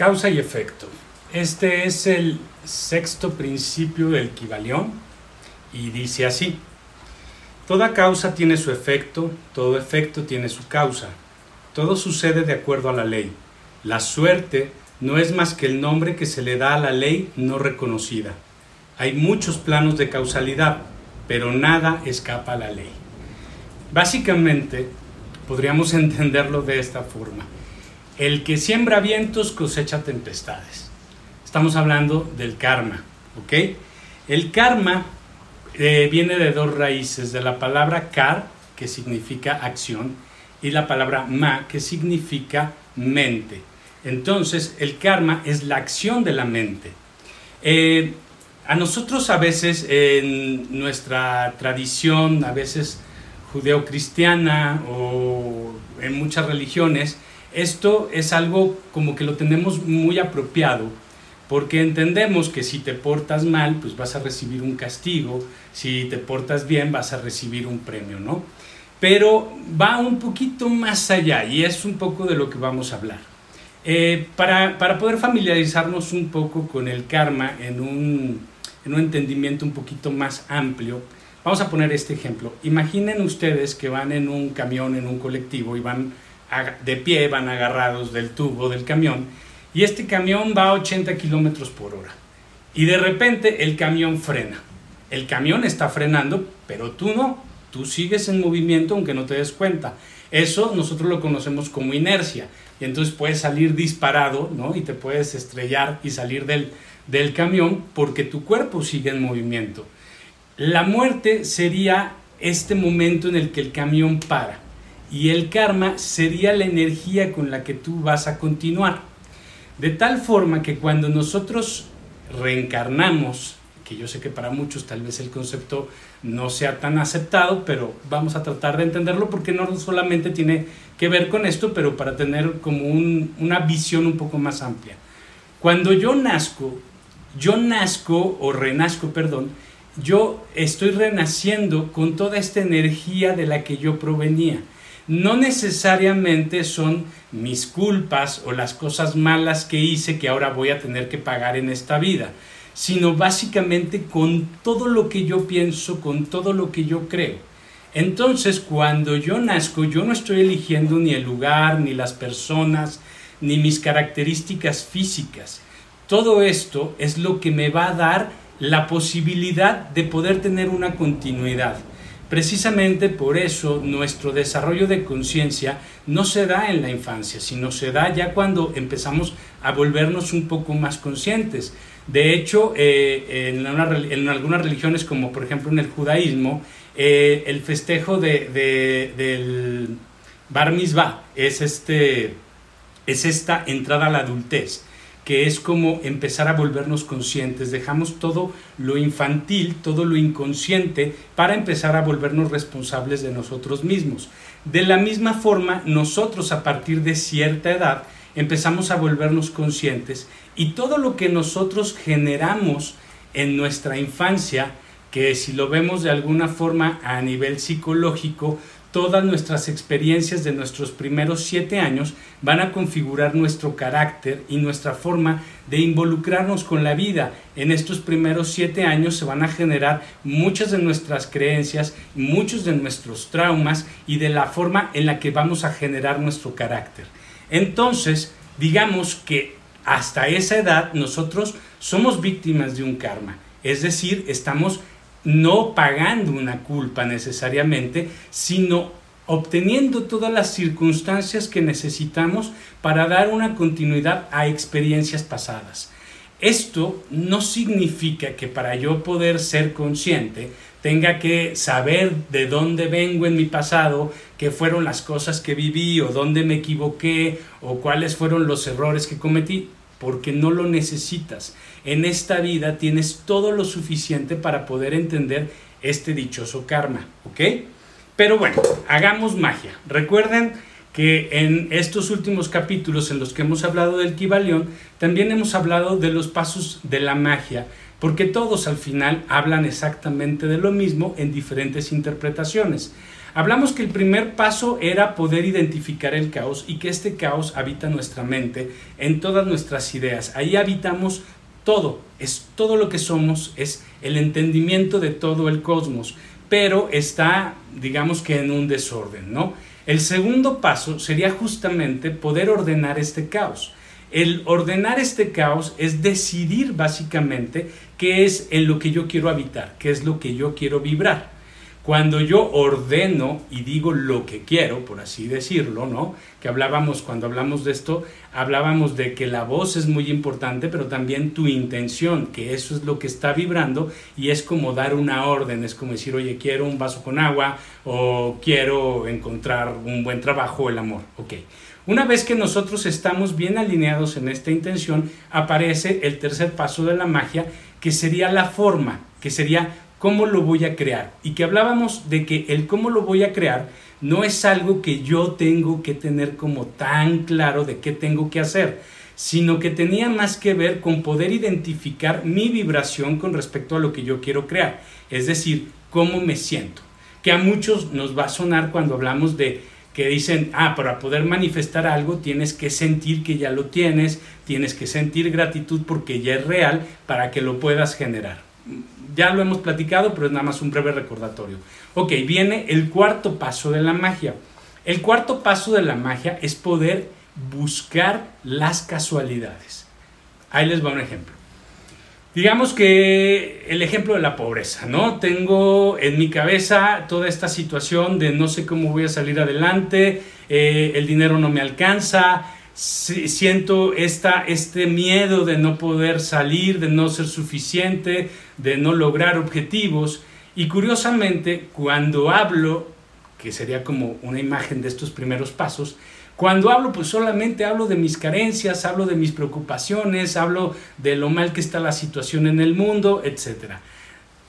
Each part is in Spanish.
Causa y efecto. Este es el sexto principio del Kibalión y dice así. Toda causa tiene su efecto, todo efecto tiene su causa. Todo sucede de acuerdo a la ley. La suerte no es más que el nombre que se le da a la ley no reconocida. Hay muchos planos de causalidad, pero nada escapa a la ley. Básicamente, podríamos entenderlo de esta forma. El que siembra vientos cosecha tempestades. Estamos hablando del karma, ¿ok? El karma eh, viene de dos raíces, de la palabra kar, que significa acción, y la palabra ma, que significa mente. Entonces, el karma es la acción de la mente. Eh, a nosotros a veces, en nuestra tradición, a veces judeocristiana o en muchas religiones, esto es algo como que lo tenemos muy apropiado, porque entendemos que si te portas mal, pues vas a recibir un castigo, si te portas bien, vas a recibir un premio, ¿no? Pero va un poquito más allá y es un poco de lo que vamos a hablar. Eh, para, para, poder familiarizarnos un poco con el karma en un, en un entendimiento un poquito más amplio, vamos a poner este ejemplo. Imaginen ustedes que van en un camión, en un colectivo y van de pie, van agarrados del tubo del camión y este camión va a 80 kilómetros por hora. Y de repente el camión frena. El camión está frenando, pero tú no. Tú sigues en movimiento aunque no te des cuenta. Eso nosotros lo conocemos como inercia. Y entonces puedes salir disparado, ¿no? Y te puedes estrellar y salir del, del camión porque tu cuerpo sigue en movimiento. La muerte sería este momento en el que el camión para y el karma sería la energía con la que tú vas a continuar. De tal forma que cuando nosotros reencarnamos, que yo sé que para muchos tal vez el concepto no sea tan aceptado, pero vamos a tratar de entenderlo porque no solamente tiene que ver con esto, pero para tener como una visión un poco más amplia. Cuando yo nazco, yo nazco o renazco, perdón, yo estoy renaciendo con toda esta energía de la que yo provenía no necesariamente son mis culpas o las cosas malas que hice que ahora voy a tener que pagar en esta vida, sino básicamente con todo lo que yo pienso, con todo lo que yo creo. Entonces, cuando yo nazco, yo no estoy eligiendo ni el lugar, ni las personas, ni mis características físicas. Todo esto es lo que me va a dar la posibilidad de poder tener una continuidad. Precisamente por eso nuestro desarrollo de conciencia no se da en la infancia, sino se da ya cuando empezamos a volvernos un poco más conscientes. De hecho, eh, en, algunas religiones, como por ejemplo en el judaísmo, eh, el festejo de, del bar mitzvah es, este, es esta entrada a la adultez que es como empezar a volvernos conscientes. Dejamos todo lo infantil, todo lo inconsciente, para empezar a volvernos responsables de nosotros mismos. De la misma forma, nosotros a partir de cierta edad empezamos a volvernos conscientes y todo lo que nosotros generamos en nuestra infancia, que si lo vemos de alguna forma a nivel psicológico, todas nuestras experiencias de nuestros primeros siete años van a configurar nuestro carácter y nuestra forma de involucrarnos con la vida. En estos primeros siete años se van a generar muchas de nuestras creencias, muchos de nuestros traumas y de la forma en la que vamos a generar nuestro carácter. Entonces, digamos que hasta esa edad nosotros somos víctimas de un karma, es decir, estamos no pagando una culpa necesariamente, sino obteniendo todas las circunstancias que necesitamos para dar una continuidad a experiencias pasadas. Esto no significa que para yo poder ser consciente tenga que saber de dónde vengo en mi pasado, qué fueron las cosas que viví o dónde me equivoqué o cuáles fueron los errores que cometí porque no lo necesitas. En esta vida tienes todo lo suficiente para poder entender este dichoso karma, ¿ok? Pero bueno, hagamos magia. Recuerden que en estos últimos capítulos en los que hemos hablado del Kibalión, también hemos hablado de los pasos de la magia, porque todos al final hablan exactamente de lo mismo en diferentes interpretaciones. Hablamos que el primer paso era poder identificar el caos y que este caos habita nuestra mente, en todas nuestras ideas. Ahí habitamos todo, es todo lo que somos, es el entendimiento de todo el cosmos, pero está, digamos que en un desorden, ¿no? El segundo paso sería justamente poder ordenar este caos. El ordenar este caos es decidir básicamente qué es en lo que yo quiero habitar, qué es lo que yo quiero vibrar. Cuando yo ordeno y digo lo que quiero, por así decirlo, ¿no? Que hablábamos, cuando hablamos de esto, hablábamos de que la voz es muy importante, pero también tu intención, que eso es lo que está vibrando y es como dar una orden, es como decir, oye, quiero un vaso con agua o quiero encontrar un buen trabajo, el amor, ok. Una vez que nosotros estamos bien alineados en esta intención, aparece el tercer paso de la magia, que sería la forma, que sería cómo lo voy a crear. Y que hablábamos de que el cómo lo voy a crear no es algo que yo tengo que tener como tan claro de qué tengo que hacer, sino que tenía más que ver con poder identificar mi vibración con respecto a lo que yo quiero crear, es decir, cómo me siento. Que a muchos nos va a sonar cuando hablamos de que dicen, ah, para poder manifestar algo tienes que sentir que ya lo tienes, tienes que sentir gratitud porque ya es real para que lo puedas generar ya lo hemos platicado, pero es nada más un breve recordatorio. Ok, viene el cuarto paso de la magia. El cuarto paso de la magia es poder buscar las casualidades. Ahí les va un ejemplo. Digamos que el ejemplo de la pobreza, ¿no? Tengo en mi cabeza toda esta situación de no sé cómo voy a salir adelante, eh, el dinero no me alcanza, siento esta, este miedo de no poder salir, de no ser suficiente, de no lograr objetivos. Y curiosamente, cuando hablo, que sería como una imagen de estos primeros pasos, cuando hablo, pues solamente hablo de mis carencias, hablo de mis preocupaciones, hablo de lo mal que está la situación en el mundo, etcétera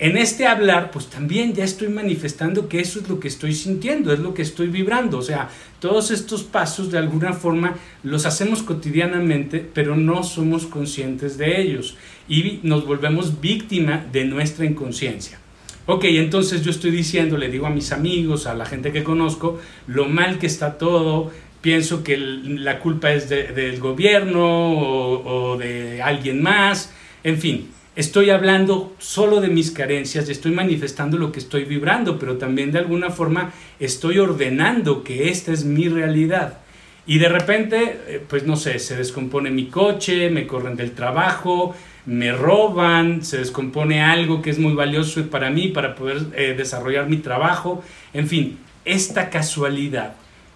en este hablar, pues también ya estoy manifestando que eso es lo que estoy sintiendo, es lo que estoy vibrando. O sea, todos estos pasos de alguna forma los hacemos cotidianamente, pero no somos conscientes de ellos y nos volvemos víctima de nuestra inconsciencia. Ok, entonces yo estoy diciendo, le digo a mis amigos, a la gente que conozco, lo mal que está todo, pienso que la culpa es del gobierno o de alguien más, en fin, estoy hablando solo de mis carencias estoy manifestando lo que estoy vibrando, pero también de alguna forma estoy ordenando que esta es mi realidad. Y de repente, eh, pues no sé, se descompone mi coche, me corren del trabajo, me roban, se descompone algo que es muy valioso para mí, para poder eh, desarrollar mi trabajo. En fin, esta casualidad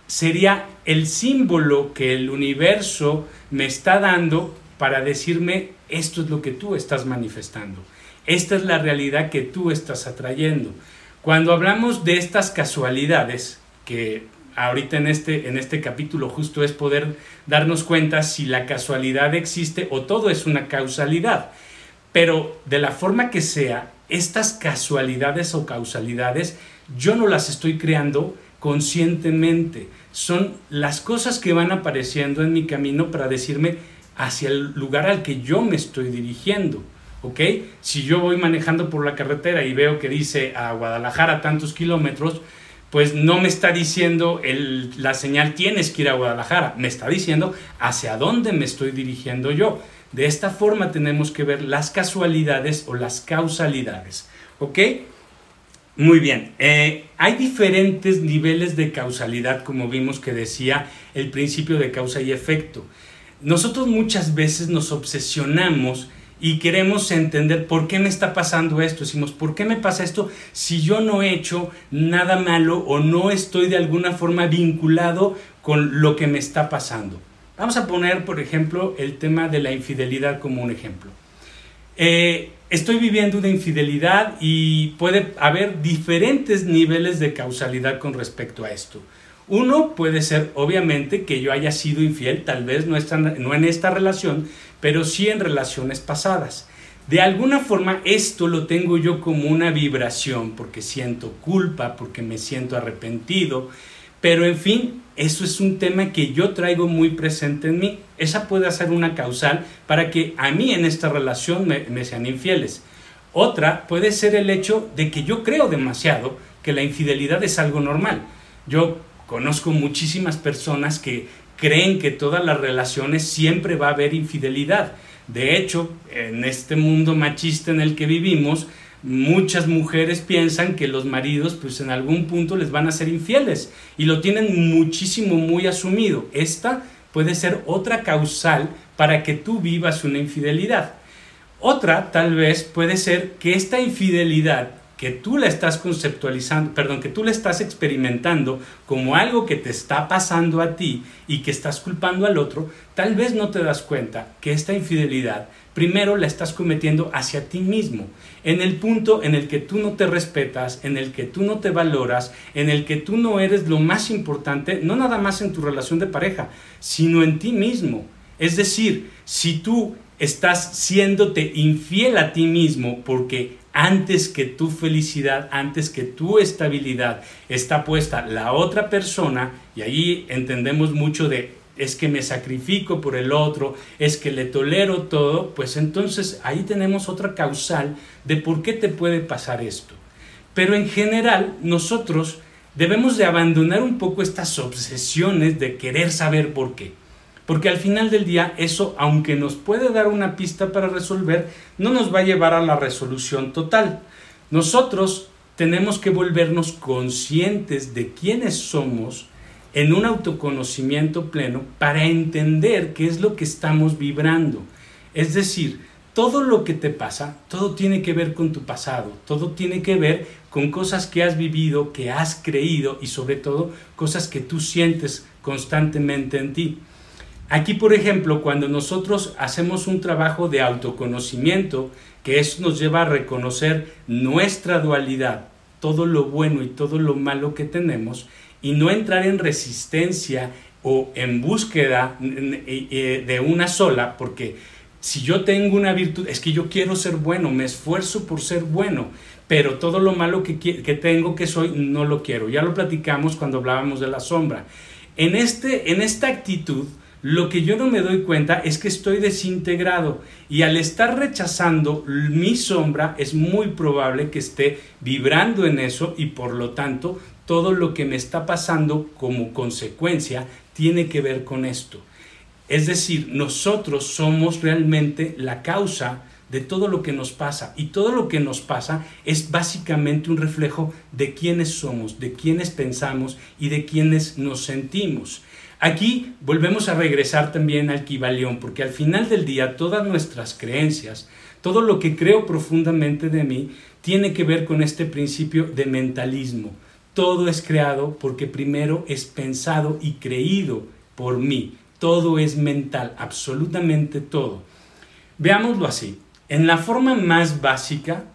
sería el símbolo que el universo me está dando para decirme esto es lo que tú estás manifestando. Esta es la realidad que tú estás atrayendo. Cuando hablamos de estas casualidades, que ahorita en este, en este capítulo justo es poder darnos cuenta si la casualidad existe o todo es una causalidad. Pero de la forma que sea, estas casualidades o causalidades yo no las estoy creando conscientemente. Son las cosas que van apareciendo en mi camino para decirme, hacia el lugar al que yo me estoy dirigiendo. ¿Ok? Si yo voy manejando por la carretera y veo que dice a Guadalajara tantos kilómetros, pues no me está diciendo la señal tienes que ir a Guadalajara, me está diciendo hacia dónde me estoy dirigiendo yo. De esta forma tenemos que ver las casualidades o las causalidades. ¿Ok? Muy bien, eh, hay diferentes niveles de causalidad, como vimos que decía el principio de causa y efecto nosotros muchas veces nos obsesionamos y queremos entender por qué me está pasando esto. Decimos, ¿por qué me pasa esto si yo no he hecho nada malo o no estoy de alguna forma vinculado con lo que me está pasando? Vamos a poner, por ejemplo, el tema de la infidelidad como un ejemplo. Eh, estoy viviendo una infidelidad y puede haber diferentes niveles de causalidad con respecto a esto. Uno puede ser, obviamente, que yo haya sido infiel, tal vez no, en esta relación, pero sí en relaciones pasadas. De alguna forma esto lo tengo yo como una vibración, porque siento culpa, porque me siento arrepentido, pero en fin, eso es un tema que yo traigo muy presente en mí. Esa puede ser una causal para que a mí en esta relación me, me sean infieles. Otra puede ser el hecho de que yo creo demasiado que la infidelidad es algo normal. Yo conozco muchísimas personas que creen que todas las relaciones siempre va a haber infidelidad. De hecho, en este mundo machista en el que vivimos, muchas mujeres piensan que los maridos pues en algún punto les van a ser infieles y lo tienen muchísimo muy asumido. Esta puede ser otra causal para que tú vivas una infidelidad. Otra tal vez puede ser que esta infidelidad que tú la estás conceptualizando, perdón, que tú la estás experimentando como algo que te está pasando a ti y que estás culpando al otro, tal vez no te das cuenta que esta infidelidad primero la estás cometiendo hacia ti mismo, en el punto en el que tú no te respetas, en el que tú no te valoras, en el que tú no eres lo más importante, no nada más en tu relación de pareja, sino en ti mismo. Es decir, si tú estás siéndote infiel a ti mismo porque antes que tu felicidad, antes que tu estabilidad está puesta la otra persona, y ahí entendemos mucho de es que me sacrifico por el otro, es que le tolero todo, pues entonces ahí tenemos otra causal de por qué te puede pasar esto. Pero en general nosotros debemos de abandonar un poco estas obsesiones de querer saber por qué. Porque al final del día eso, aunque nos puede dar una pista para resolver, no nos va a llevar a la resolución total. Nosotros tenemos que volvernos conscientes de quiénes somos en un autoconocimiento pleno para entender qué es lo que estamos vibrando. Es decir, todo lo que te pasa, todo tiene que ver con tu pasado, todo tiene que ver con cosas que has vivido, que has creído y sobre todo cosas que tú sientes constantemente en ti. Aquí, por ejemplo, cuando nosotros hacemos un trabajo de autoconocimiento, que eso nos lleva a reconocer nuestra dualidad, todo lo bueno y todo lo malo que tenemos, y no entrar en resistencia o en búsqueda de una sola, porque si yo tengo una virtud, es que yo quiero ser bueno, me esfuerzo por ser bueno, pero todo lo malo que, que tengo, que soy, no lo quiero. Ya lo platicamos cuando hablábamos de la sombra. En, este, en esta actitud, lo que yo no me doy cuenta es que estoy desintegrado y al estar rechazando mi sombra es muy probable que esté vibrando en eso y por lo tanto todo lo que me está pasando como consecuencia tiene que ver con esto. Es decir, nosotros somos realmente la causa de todo lo que nos pasa y todo lo que nos pasa es básicamente un reflejo de quiénes somos, de quiénes pensamos y de quiénes nos sentimos. Aquí volvemos a regresar también al Kibalión, porque al final del día todas nuestras creencias, todo lo que creo profundamente de mí, tiene que ver con este principio de mentalismo. Todo es creado porque primero es pensado y creído por mí. Todo es mental, absolutamente todo. Veámoslo así. En la forma más básica,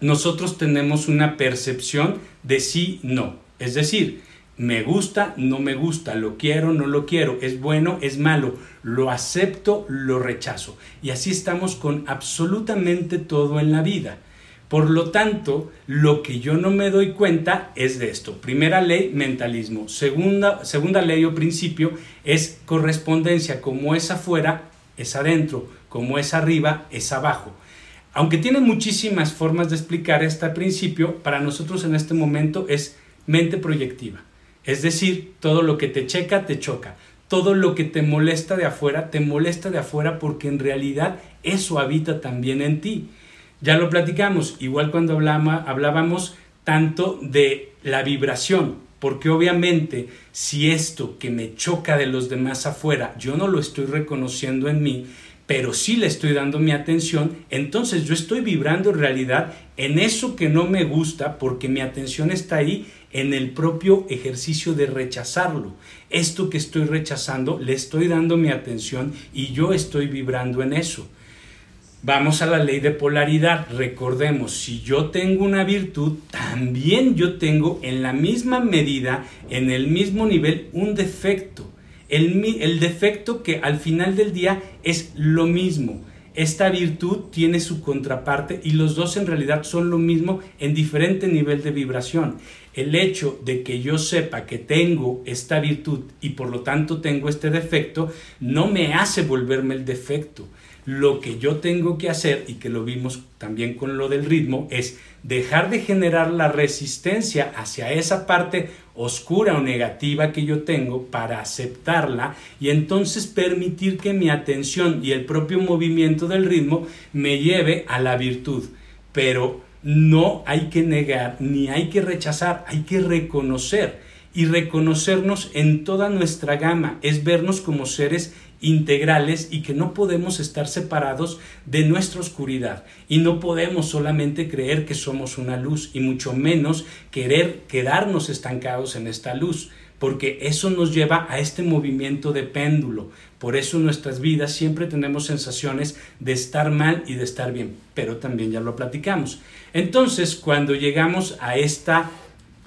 nosotros tenemos una percepción de sí, no. Es decir, me gusta, no me gusta, lo quiero, no lo quiero, es bueno, es malo, lo acepto, lo rechazo. Y así estamos con absolutamente todo en la vida. Por lo tanto, lo que yo no me doy cuenta es de esto. Primera ley, mentalismo. Segunda, segunda ley o principio es correspondencia. Como es afuera, es adentro. Como es arriba, es abajo. Aunque tiene muchísimas formas de explicar este principio, para nosotros en este momento es mente proyectiva. Es decir, todo lo que te checa, te choca. Todo lo que te molesta de afuera, te molesta de afuera porque en realidad eso habita también en ti. Ya lo platicamos, igual cuando hablábamos tanto de la vibración, porque obviamente si esto que me choca de los demás afuera, yo no lo estoy reconociendo en mí, pero sí le estoy dando mi atención, entonces yo estoy vibrando en realidad en eso que no me gusta porque mi atención está ahí en el propio ejercicio de rechazarlo. Esto que estoy rechazando, le estoy dando mi atención y yo estoy vibrando en eso. Vamos a la ley de polaridad. Recordemos, si yo tengo una virtud, también yo tengo en la misma medida, en el mismo nivel, un defecto. El, defecto que al final del día es lo mismo. esta virtud tiene su contraparte y los dos en realidad son lo mismo en diferente nivel de vibración. El hecho de que yo sepa que tengo esta virtud y por lo tanto tengo este defecto no me hace volverme el defecto. Lo que yo tengo que hacer, y que lo vimos también con lo del ritmo, es dejar de generar la resistencia hacia esa parte oscura o negativa que yo tengo para aceptarla y entonces permitir que mi atención y el propio movimiento del ritmo me lleve a la virtud. Pero no hay que negar ni hay que rechazar, hay que reconocer. Y reconocernos en toda nuestra gama, es vernos como seres integrales y que no podemos estar separados de nuestra oscuridad. Y no podemos solamente creer que somos una luz y mucho menos querer quedarnos estancados en esta luz porque eso nos lleva a este movimiento de péndulo. Por eso en nuestras vidas siempre tenemos sensaciones de estar mal y de estar bien, pero también ya lo platicamos. Entonces, cuando llegamos a esta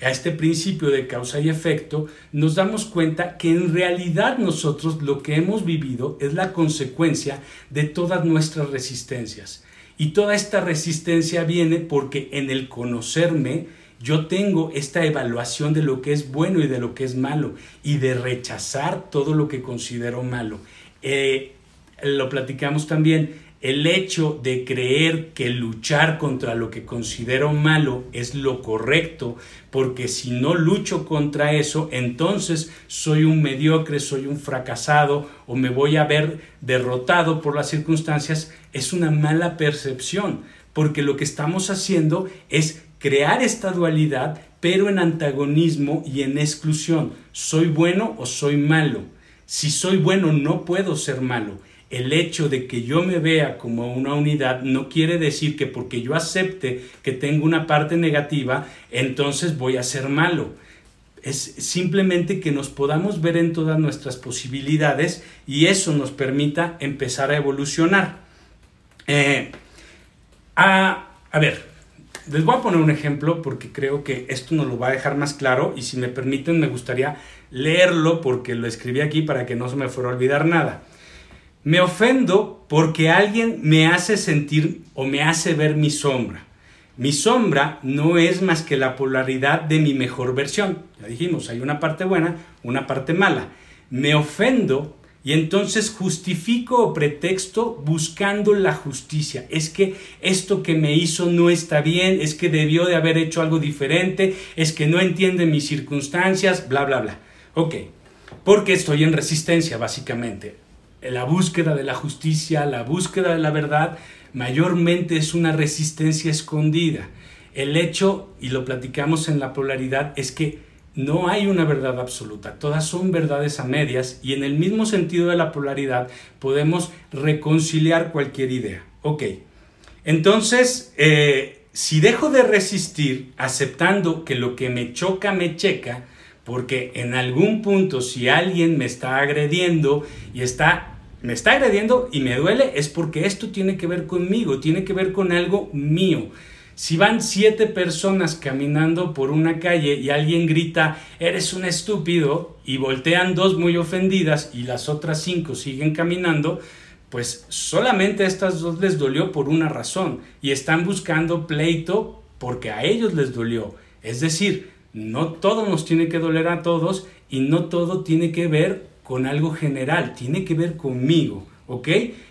a este principio de causa y efecto, nos damos cuenta que en realidad nosotros lo que hemos vivido es la consecuencia de todas nuestras resistencias. Y toda esta resistencia viene porque en el conocerme yo tengo esta evaluación de lo que es bueno y de lo que es malo y de rechazar todo lo que considero malo. Eh, lo platicamos también, el hecho de creer que luchar contra lo que considero malo es lo correcto, porque si no lucho contra eso, entonces soy un mediocre, soy un fracasado o me voy a ver derrotado por las circunstancias, es una mala percepción, porque lo que estamos haciendo es crear esta dualidad, pero en antagonismo y en exclusión. ¿Soy bueno o soy malo? Si soy bueno, no puedo ser malo el hecho de que yo me vea como una unidad no quiere decir que porque yo acepte que tengo una parte negativa, entonces voy a ser malo. Es simplemente que nos podamos ver en todas nuestras posibilidades y eso nos permita empezar a evolucionar. Eh, a, a ver, les voy a poner un ejemplo porque creo que esto nos lo va a dejar más claro y si me permiten me gustaría leerlo porque lo escribí aquí para que no se me fuera a olvidar nada. Me ofendo porque alguien me hace sentir o me hace ver mi sombra. Mi sombra no es más que la polaridad de mi mejor versión. Ya dijimos, hay una parte buena, una parte mala. Me ofendo y entonces justifico o pretexto buscando la justicia. Es que esto que me hizo no está bien, es que debió de haber hecho algo diferente, es que no entiende mis circunstancias, bla, bla, bla. Ok, porque estoy en resistencia, básicamente la búsqueda de la justicia, la búsqueda de la verdad, mayormente es una resistencia escondida. El hecho, y lo platicamos en la polaridad, es que no hay una verdad absoluta, todas son verdades a medias y en el mismo sentido de la polaridad podemos reconciliar cualquier idea. Ok, entonces, eh, si dejo de resistir aceptando que lo que me choca me checa, porque en algún punto si alguien me está agrediendo y está me está agrediendo y me duele es porque esto tiene que ver conmigo, tiene que ver con algo mío. Si van siete personas caminando por una calle y alguien grita, eres un estúpido, y voltean dos muy ofendidas y las otras cinco siguen caminando, pues solamente a estas dos les dolió por una razón y están buscando pleito porque a ellos les dolió. Es decir, no todo nos tiene que doler a todos y no todo tiene que ver con algo general, tiene que ver conmigo, ¿ok?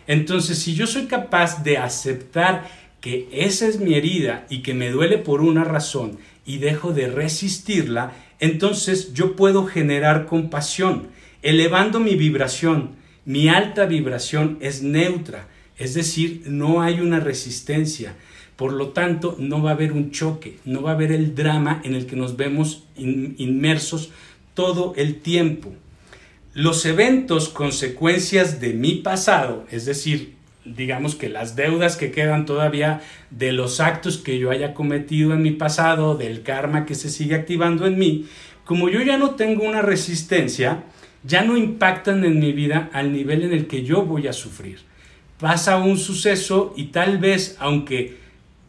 Entonces, si yo soy capaz de aceptar que esa es mi herida y que me duele por una razón y dejo de resistirla, entonces yo puedo generar compasión, elevando mi vibración. Mi alta vibración es neutra, es decir, no hay una resistencia. Por lo tanto, no va a haber un choque, no va a haber el drama en el que nos vemos inmersos todo el tiempo los eventos consecuencias de mi pasado, es decir, digamos que las deudas que quedan todavía de los actos que yo haya cometido en mi pasado, del karma que se sigue activando en mí, como yo ya no tengo una resistencia, ya no impactan en mi vida al nivel en el que yo voy a sufrir. Pasa un suceso y tal vez, aunque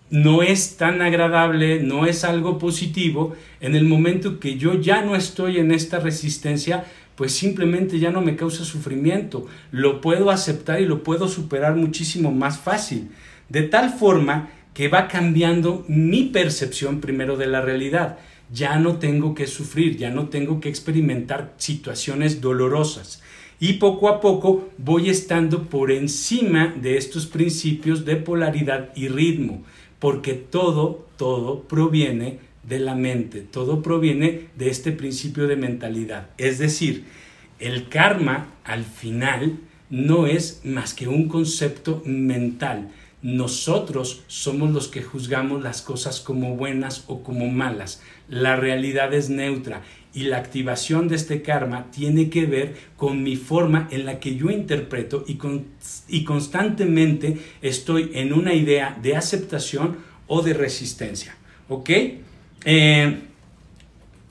no es tan agradable, no es algo positivo, en el momento que yo ya no estoy en esta resistencia, pues simplemente ya no me causa sufrimiento, lo puedo aceptar y lo puedo superar muchísimo más fácil, de tal forma que va cambiando mi percepción primero de la realidad. Ya no tengo que sufrir, ya no tengo que experimentar situaciones dolorosas. Y poco a poco voy estando por encima de estos principios de polaridad y ritmo, porque todo, todo proviene de la mente, todo proviene de este principio de mentalidad. Es decir, el karma al final no es más que un concepto mental. Nosotros somos los que juzgamos las cosas como buenas o como malas. La realidad es neutra y la activación de este karma tiene que ver con mi forma en la que yo interpreto y, y constantemente estoy en una idea de aceptación o de resistencia. ¿Ok? Eh,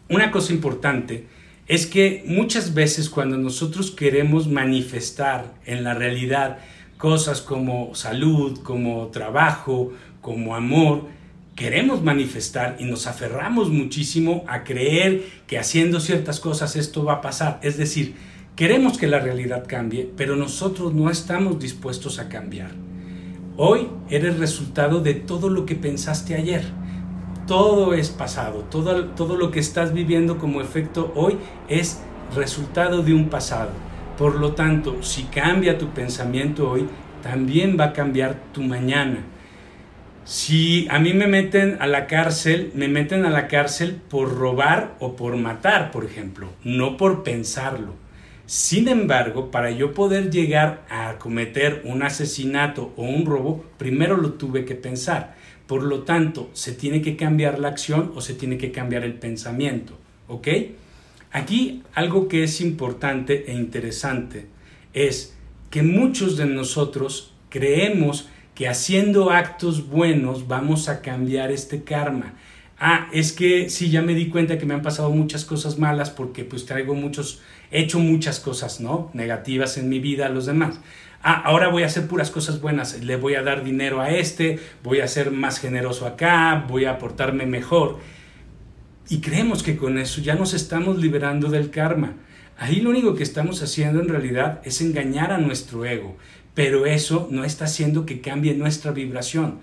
una cosa importante es que muchas veces cuando nosotros queremos manifestar en la realidad cosas como salud, como trabajo, como amor, queremos manifestar y nos aferramos muchísimo a creer que haciendo ciertas cosas esto va a pasar. Es decir, queremos que la realidad cambie, pero nosotros no estamos dispuestos a cambiar. Hoy eres resultado de todo lo que pensaste ayer todo es pasado, todo, todo lo que estás viviendo como efecto hoy es resultado de un pasado. Por lo tanto, si cambia tu pensamiento hoy, también va a cambiar tu mañana. Si a mí me meten a la cárcel, me meten a la cárcel por robar o por matar, por ejemplo, no por pensarlo. Sin embargo, para yo poder llegar a cometer un asesinato o un robo, primero lo tuve que pensar. Por lo tanto, se tiene que cambiar la acción o se tiene que cambiar el pensamiento. ¿Ok? Aquí algo que es importante e interesante es que muchos de nosotros creemos que haciendo actos buenos vamos a cambiar este karma. Ah, es que sí, ya me di cuenta que me han pasado muchas cosas malas porque pues traigo muchos, he hecho muchas cosas, ¿no? Negativas en mi vida a los demás ah, ahora voy a hacer puras cosas buenas, le voy a dar dinero a este, voy a ser más generoso acá, voy a aportarme mejor. Y creemos que con eso ya nos estamos liberando del karma. Ahí lo único que estamos haciendo en realidad es engañar a nuestro ego, pero eso no está haciendo que cambie nuestra vibración.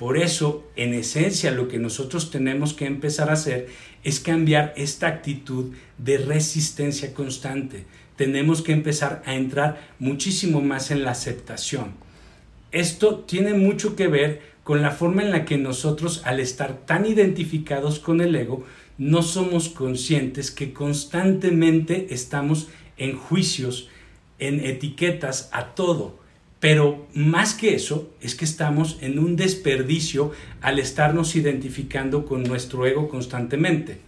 Por eso, en esencia, lo que nosotros tenemos que empezar a hacer es cambiar esta actitud de resistencia constante tenemos que empezar a entrar muchísimo más en la aceptación. Esto tiene mucho que ver con la forma en la que nosotros, al estar tan identificados con el ego, no somos conscientes que constantemente estamos en juicios, en etiquetas a todo. Pero más que eso, es que estamos en un desperdicio al estarnos identificando con nuestro ego constantemente.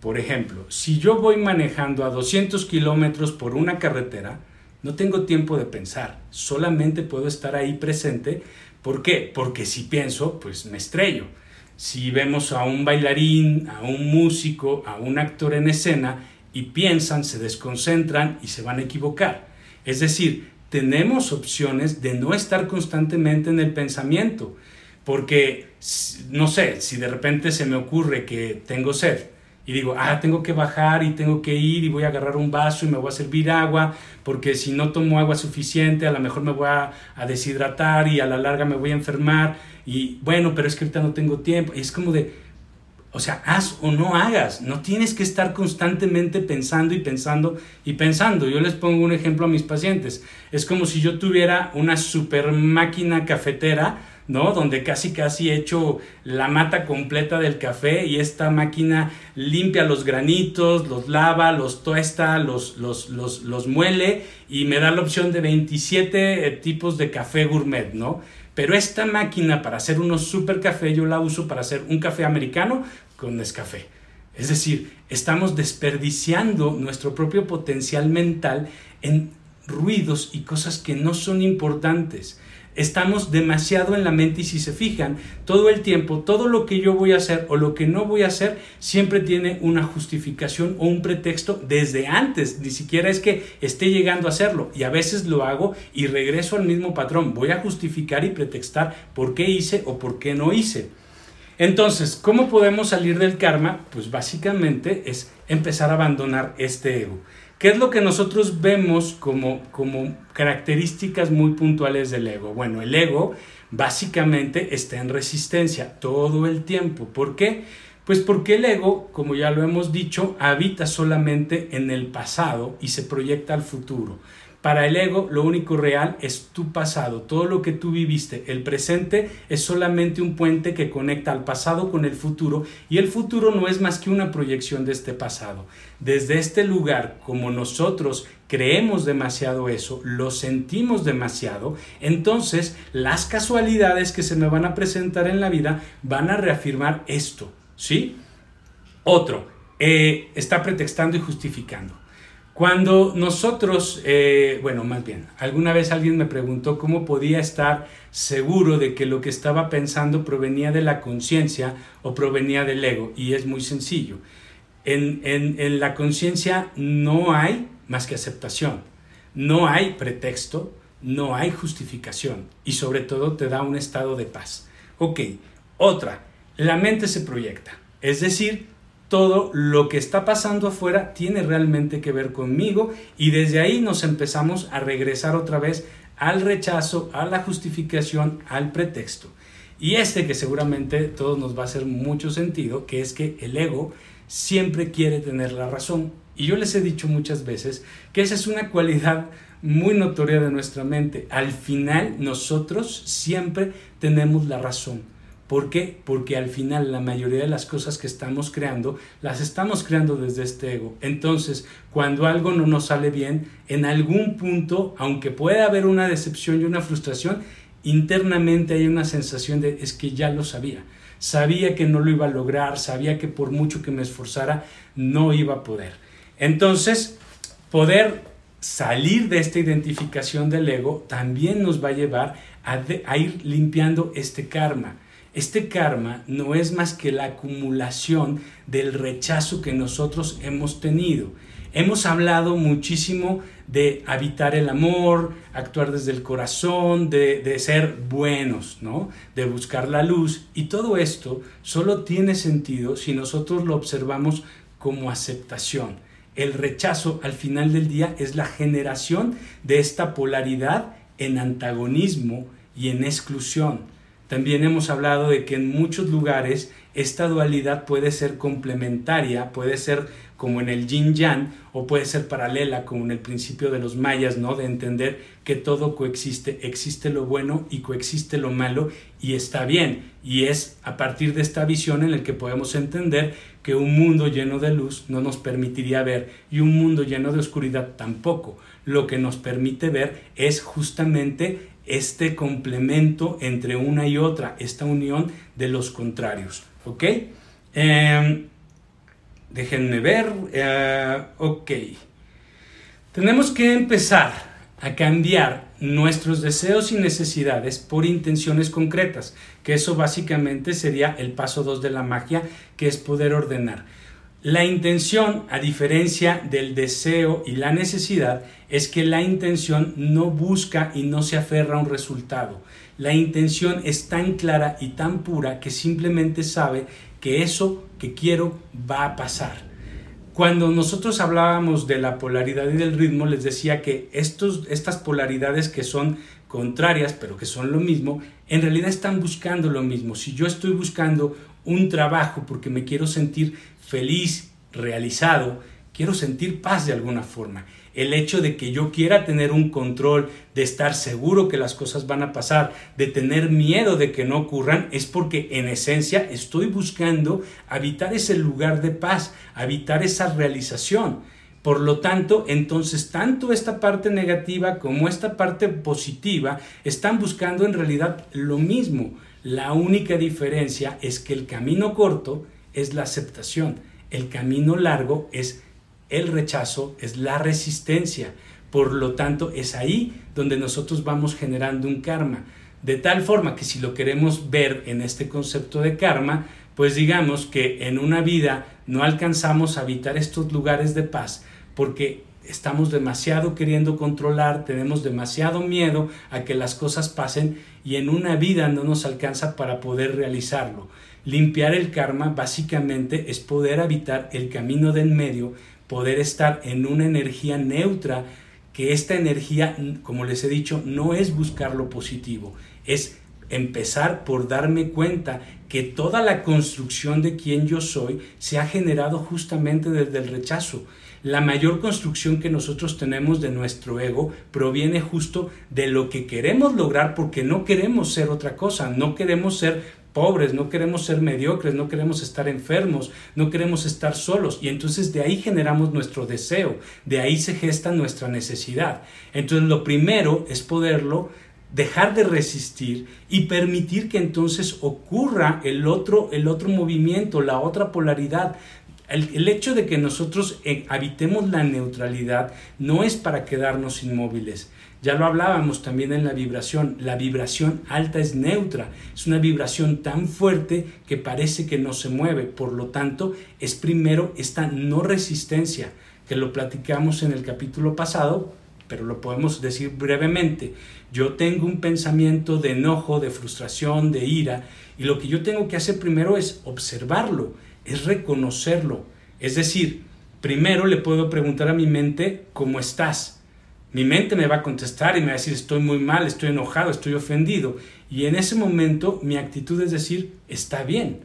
Por ejemplo, si yo voy manejando a 200 kilómetros por una carretera, no tengo tiempo de pensar, solamente puedo estar ahí presente. ¿Por qué? Porque si pienso, pues me estrello. Si vemos a un bailarín, a un músico, a un actor en escena y piensan, se desconcentran y se van a equivocar. Es decir, tenemos opciones de no estar constantemente en el pensamiento. Porque, no sé, si de repente se me ocurre que tengo sed, y digo, ah, tengo que bajar y tengo que ir y voy a agarrar un vaso y me voy a servir agua, porque si no tomo agua suficiente, a lo mejor me voy a, deshidratar y a la larga me voy a enfermar. Y bueno, pero es que ahorita no tengo tiempo. Y es como de, o sea, haz o no hagas. No tienes que estar constantemente pensando y pensando y pensando. Yo les pongo un ejemplo a mis pacientes. Es como si yo tuviera una super máquina cafetera ¿no? Donde casi casi he hecho la mata completa del café y esta máquina limpia los granitos, los lava, los tuesta, los, los, los, los muele y me da la opción de 27 eh, tipos de café gourmet, ¿no? Pero esta máquina para hacer unos super café yo la uso para hacer un café americano con Nescafé. Es decir, estamos desperdiciando nuestro propio potencial mental en ruidos y cosas que no son importantes estamos demasiado en la mente y si se fijan, todo el tiempo, todo lo que yo voy a hacer o lo que no voy a hacer siempre tiene una justificación o un pretexto desde antes, ni siquiera es que esté llegando a hacerlo y a veces lo hago y regreso al mismo patrón, voy a justificar y pretextar por qué hice o por qué no hice. Entonces, ¿cómo podemos salir del karma? Pues básicamente es empezar a abandonar este ego. ¿Qué es lo que nosotros vemos como, como características muy puntuales del ego? Bueno, el ego básicamente está en resistencia todo el tiempo. ¿Por qué? Pues porque el ego, como ya lo hemos dicho, habita solamente en el pasado y se proyecta al futuro. Para el ego, lo único real es tu pasado, todo lo que tú viviste. El presente es solamente un puente que conecta al pasado con el futuro y el futuro no es más que una proyección de este pasado. Desde este lugar, como nosotros creemos demasiado eso, lo sentimos demasiado, entonces las casualidades que se me van a presentar en la vida van a reafirmar esto, ¿sí? Otro, eh, está pretextando y justificando. Cuando nosotros, eh, bueno, más bien, alguna vez alguien me preguntó cómo podía estar seguro de que lo que estaba pensando provenía de la conciencia o provenía del ego, y es muy sencillo. En, en la conciencia no hay más que aceptación, no hay pretexto, no hay justificación, y sobre todo te da un estado de paz. Ok, otra, la mente se proyecta, es decir, todo lo que está pasando afuera tiene realmente que ver conmigo y desde ahí nos empezamos a regresar otra vez al rechazo, a la justificación, al pretexto. Y este que seguramente todos nos va a hacer mucho sentido, que es que el ego siempre quiere tener la razón. Y yo les he dicho muchas veces que esa es una cualidad muy notoria de nuestra mente. Al final nosotros siempre tenemos la razón ¿Por qué? Porque al final la mayoría de las cosas que estamos creando las estamos creando desde este ego. Entonces, cuando algo no nos sale bien, en algún punto, aunque pueda haber una decepción y una frustración, internamente hay una sensación de es que ya lo sabía. Sabía que no lo iba a lograr, sabía que por mucho que me esforzara, no iba a poder. Entonces, poder salir de esta identificación del ego también nos va a llevar a, a ir limpiando este karma este karma no es más que la acumulación del rechazo que nosotros hemos tenido. Hemos hablado muchísimo de habitar el amor, actuar desde el corazón, de, ser buenos, ¿no? De buscar la luz. Y todo esto solo tiene sentido si nosotros lo observamos como aceptación. El rechazo al final del día es la generación de esta polaridad en antagonismo y en exclusión. También hemos hablado de que en muchos lugares esta dualidad puede ser complementaria, puede ser como en el yin yang o puede ser paralela como en el principio de los mayas, ¿no? De entender que todo coexiste, existe lo bueno y coexiste lo malo y está bien. Y es a partir de esta visión en la que podemos entender que un mundo lleno de luz no nos permitiría ver y un mundo lleno de oscuridad tampoco. Lo que nos permite ver es justamente este complemento entre una y otra, esta unión de los contrarios. ¿Ok? Em, déjenme ver. Eh, ok. Tenemos que empezar a cambiar nuestros deseos y necesidades por intenciones concretas, que eso básicamente sería el paso 2 de la magia, que es poder ordenar. La intención, a diferencia del deseo y la necesidad, es que la intención no busca y no se aferra a un resultado. La intención es tan clara y tan pura que simplemente sabe que eso que quiero va a pasar. Cuando nosotros hablábamos de la polaridad y del ritmo, les decía que estos, estas polaridades que son contrarias, pero que son lo mismo, en realidad están buscando lo mismo. Si yo estoy buscando un trabajo porque me quiero sentir feliz, realizado, quiero sentir paz de alguna forma. El hecho de que yo quiera tener un control, de estar seguro que las cosas van a pasar, de tener miedo de que no ocurran, es porque en esencia estoy buscando habitar ese lugar de paz, habitar esa realización. Por lo tanto, entonces tanto esta parte negativa como esta parte positiva están buscando en realidad lo mismo. La única diferencia es que el camino corto es la aceptación, el camino largo es el rechazo, es la resistencia. Por lo tanto, es ahí donde nosotros vamos generando un karma. De tal forma que si lo queremos ver en este concepto de karma, pues digamos que en una vida no alcanzamos a habitar estos lugares de paz porque estamos demasiado queriendo controlar, tenemos demasiado miedo a que las cosas pasen y en una vida no nos alcanza para poder realizarlo. Limpiar el karma básicamente es poder habitar el camino del medio poder estar en una energía neutra, que esta energía, como les he dicho, no es buscar lo positivo, es empezar por darme cuenta que toda la construcción de quien yo soy se ha generado justamente desde el rechazo. La mayor construcción que nosotros tenemos de nuestro ego proviene justo de lo que queremos lograr porque no queremos ser otra cosa, no queremos ser pobres, no queremos ser mediocres, no queremos estar enfermos, no queremos estar solos. Y entonces de ahí generamos nuestro deseo, de ahí se gesta nuestra necesidad. Entonces lo primero es poderlo dejar de resistir y permitir que entonces ocurra el otro, el otro movimiento, la otra polaridad. El, el hecho de que nosotros eh, habitemos la neutralidad no es para quedarnos inmóviles, ya lo hablábamos también en la vibración. La vibración alta es neutra. Es una vibración tan fuerte que parece que no se mueve. Por lo tanto, es primero esta no resistencia, que lo platicamos en el capítulo pasado, pero lo podemos decir brevemente. Yo tengo un pensamiento de enojo, de frustración, de ira, y lo que yo tengo que hacer primero es observarlo, es reconocerlo. Es decir, primero le puedo preguntar a mi mente, ¿cómo estás? Mi mente me va a contestar y me va a decir estoy muy mal, estoy enojado, estoy ofendido. Y en ese momento mi actitud es decir, está bien,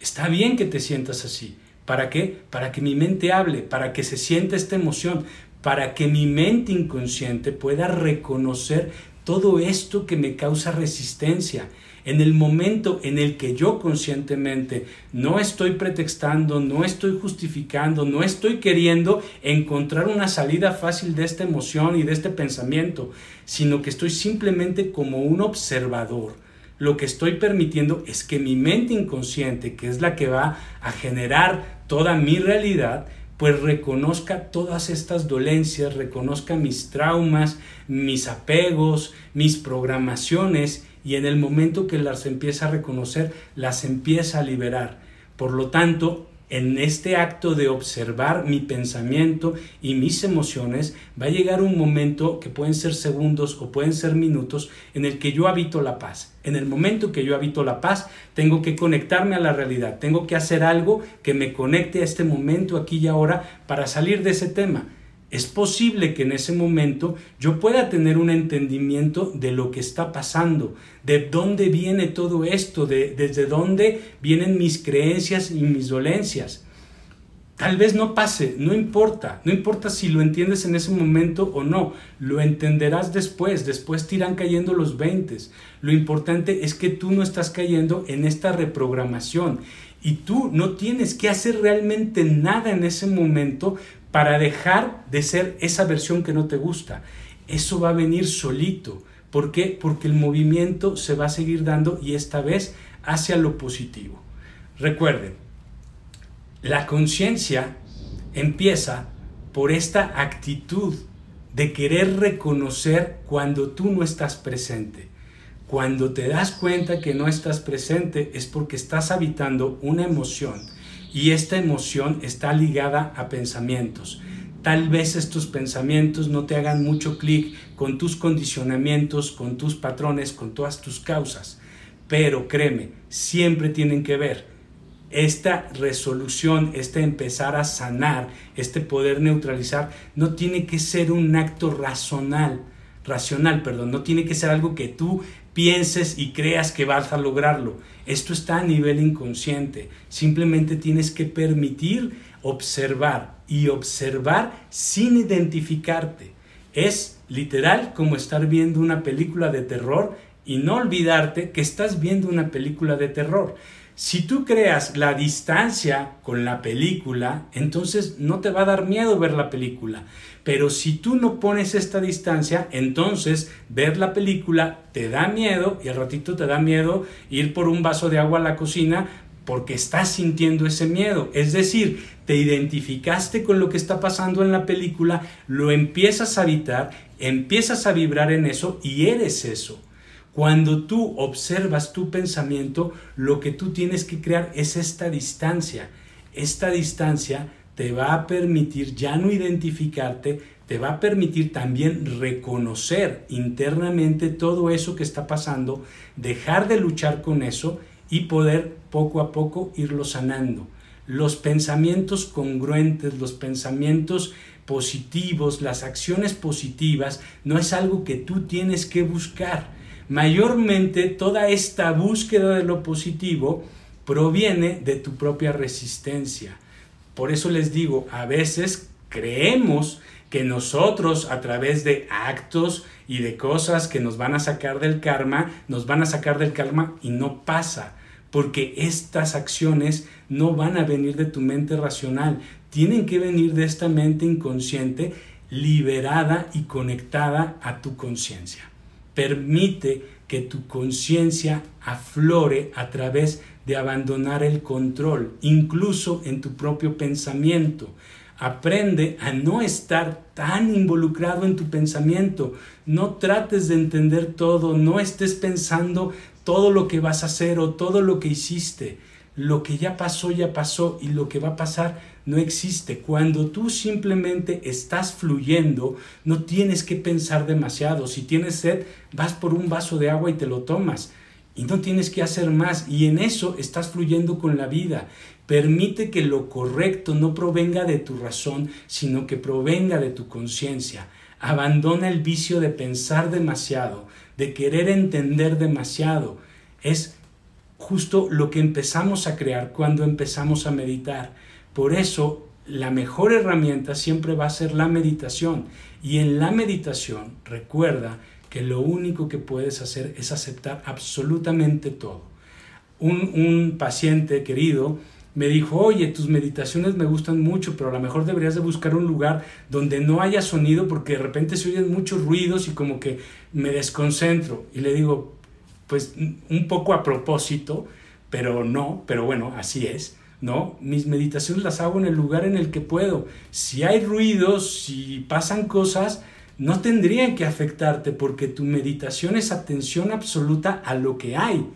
está bien que te sientas así. ¿Para qué? Para que mi mente hable, para que se sienta esta emoción, para que mi mente inconsciente pueda reconocer todo esto que me causa resistencia en el momento en el que yo conscientemente no estoy pretextando, no estoy justificando, no estoy queriendo encontrar una salida fácil de esta emoción y de este pensamiento, sino que estoy simplemente como un observador, lo que estoy permitiendo es que mi mente inconsciente, que es la que va a generar toda mi realidad, pues reconozca todas estas dolencias, reconozca mis traumas, mis apegos, mis programaciones y en el momento que las empieza a reconocer, las empieza a liberar. Por lo tanto, en este acto de observar mi pensamiento y mis emociones, va a llegar un momento que pueden ser segundos o pueden ser minutos en el que yo habito la paz. En el momento que yo habito la paz, tengo que conectarme a la realidad, tengo que hacer algo que me conecte a este momento aquí y ahora para salir de ese tema es posible que en ese momento yo pueda tener un entendimiento de lo que está pasando, de dónde viene todo esto, de, desde dónde vienen mis creencias y mis dolencias. Tal vez no pase, no importa, no importa si lo entiendes en ese momento o no, lo entenderás después, después te irán cayendo los 20. Lo importante es que tú no estás cayendo en esta reprogramación y tú no tienes que hacer realmente nada en ese momento para dejar de ser esa versión que no te gusta. Eso va a venir solito. ¿Por qué? Porque el movimiento se va a seguir dando y esta vez hacia lo positivo. Recuerden, la conciencia empieza por esta actitud de querer reconocer cuando tú no estás presente. Cuando te das cuenta que no estás presente es porque estás habitando una emoción y esta emoción está ligada a pensamientos. Tal vez estos pensamientos no te hagan mucho clic con tus condicionamientos, con tus patrones, con todas tus causas, pero créeme, siempre tienen que ver. Esta resolución, este empezar a sanar, este poder neutralizar, no tiene que ser un acto racional, racional, perdón, no tiene que ser algo que tú pienses y creas que vas a lograrlo. Esto está a nivel inconsciente. Simplemente tienes que permitir observar y observar sin identificarte. Es literal como estar viendo una película de terror y no olvidarte que estás viendo una película de terror. Si tú creas la distancia con la película, entonces no te va a dar miedo ver la película. Pero si tú no pones esta distancia, entonces ver la película te da miedo y al ratito te da miedo ir por un vaso de agua a la cocina porque estás sintiendo ese miedo. Es decir, te identificaste con lo que está pasando en la película, lo empiezas a habitar, empiezas a vibrar en eso y eres eso. Cuando tú observas tu pensamiento, lo que tú tienes que crear es esta distancia. Esta distancia te va a permitir ya no identificarte, te va a permitir también reconocer internamente todo eso que está pasando, dejar de luchar con eso y poder poco a poco irlo sanando. los pensamientos congruentes, los pensamientos positivos, las acciones positivas, no es algo que tú tienes que buscar. Mayormente toda esta búsqueda de lo positivo proviene de tu propia resistencia. Por eso les digo, a veces creemos que nosotros a través de actos y de cosas que nos van a sacar del karma, nos van a sacar del karma y no pasa, porque estas acciones no van a venir de tu mente racional, tienen que venir de esta mente inconsciente liberada y conectada a tu conciencia. Permite que tu conciencia aflore a través de abandonar el control, incluso en tu propio pensamiento. Aprende a no estar tan involucrado en tu pensamiento. No trates de entender todo, no estés pensando todo lo que vas a hacer o todo lo que hiciste. Lo que ya pasó, ya pasó y lo que va a pasar no existe. Cuando tú simplemente estás fluyendo, no tienes que pensar demasiado. Si tienes sed, vas por un vaso de agua y te lo tomas. Y no tienes que hacer más. Y en eso estás fluyendo con la vida. Permite que lo correcto no provenga de tu razón, sino que provenga de tu conciencia. Abandona el vicio de pensar demasiado, de querer entender demasiado. Es justo lo que empezamos a crear cuando empezamos a meditar. Por eso, la mejor herramienta siempre va a ser la meditación. Y en la meditación, recuerda que lo único que puedes hacer es aceptar absolutamente todo. Un, un paciente querido me dijo, oye, tus meditaciones me gustan mucho, pero a lo mejor deberías de buscar un lugar donde no haya sonido porque de repente se oyen muchos ruidos y como que me desconcentro. Y le digo, pues un poco a propósito, pero no, pero bueno, así es. ¿No? Mis meditaciones las hago en el lugar en el que puedo. Si hay ruidos, si pasan cosas, no tendrían que afectarte porque tu meditación es atención absoluta a lo que hay.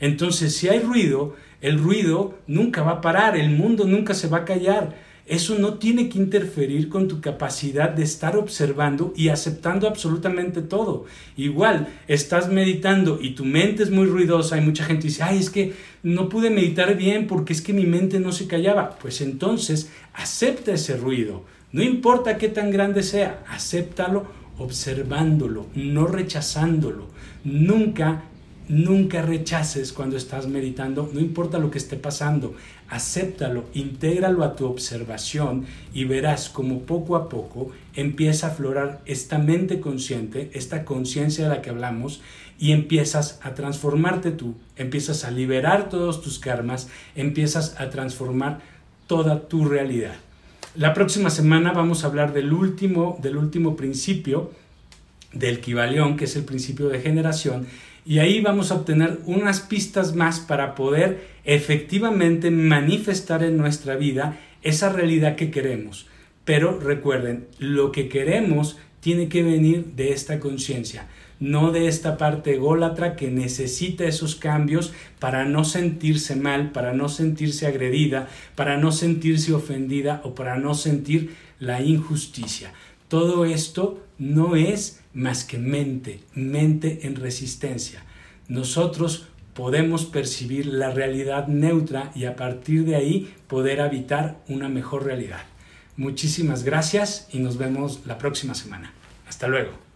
Entonces, si hay ruido, el ruido nunca va a parar, el mundo nunca se va a callar. Eso no tiene que interferir con tu capacidad de estar observando y aceptando absolutamente todo. Igual, estás meditando y tu mente es muy ruidosa. Hay mucha gente dice, ay, es que no pude meditar bien porque es que mi mente no se callaba. Pues entonces, acepta ese ruido. No importa qué tan grande sea, acéptalo observándolo, no rechazándolo. Nunca Nunca rechaces cuando estás meditando, no importa lo que esté pasando, acéptalo, intégralo a tu observación y verás como poco a poco empieza a aflorar esta mente consciente, esta conciencia de la que hablamos y empiezas a transformarte tú, empiezas a liberar todos tus karmas, empiezas a transformar toda tu realidad. La próxima semana vamos a hablar del último, del último principio del Kibalión, que es el principio de generación, y ahí vamos a obtener unas pistas más para poder efectivamente manifestar en nuestra vida esa realidad que queremos. Pero recuerden, lo que queremos tiene que venir de esta conciencia, no de esta parte ególatra que necesita esos cambios para no sentirse mal, para no sentirse agredida, para no sentirse ofendida o para no sentir la injusticia. Todo esto no es más que mente, mente en resistencia. Nosotros podemos percibir la realidad neutra y a partir de ahí poder habitar una mejor realidad. Muchísimas gracias y nos vemos la próxima semana. Hasta luego.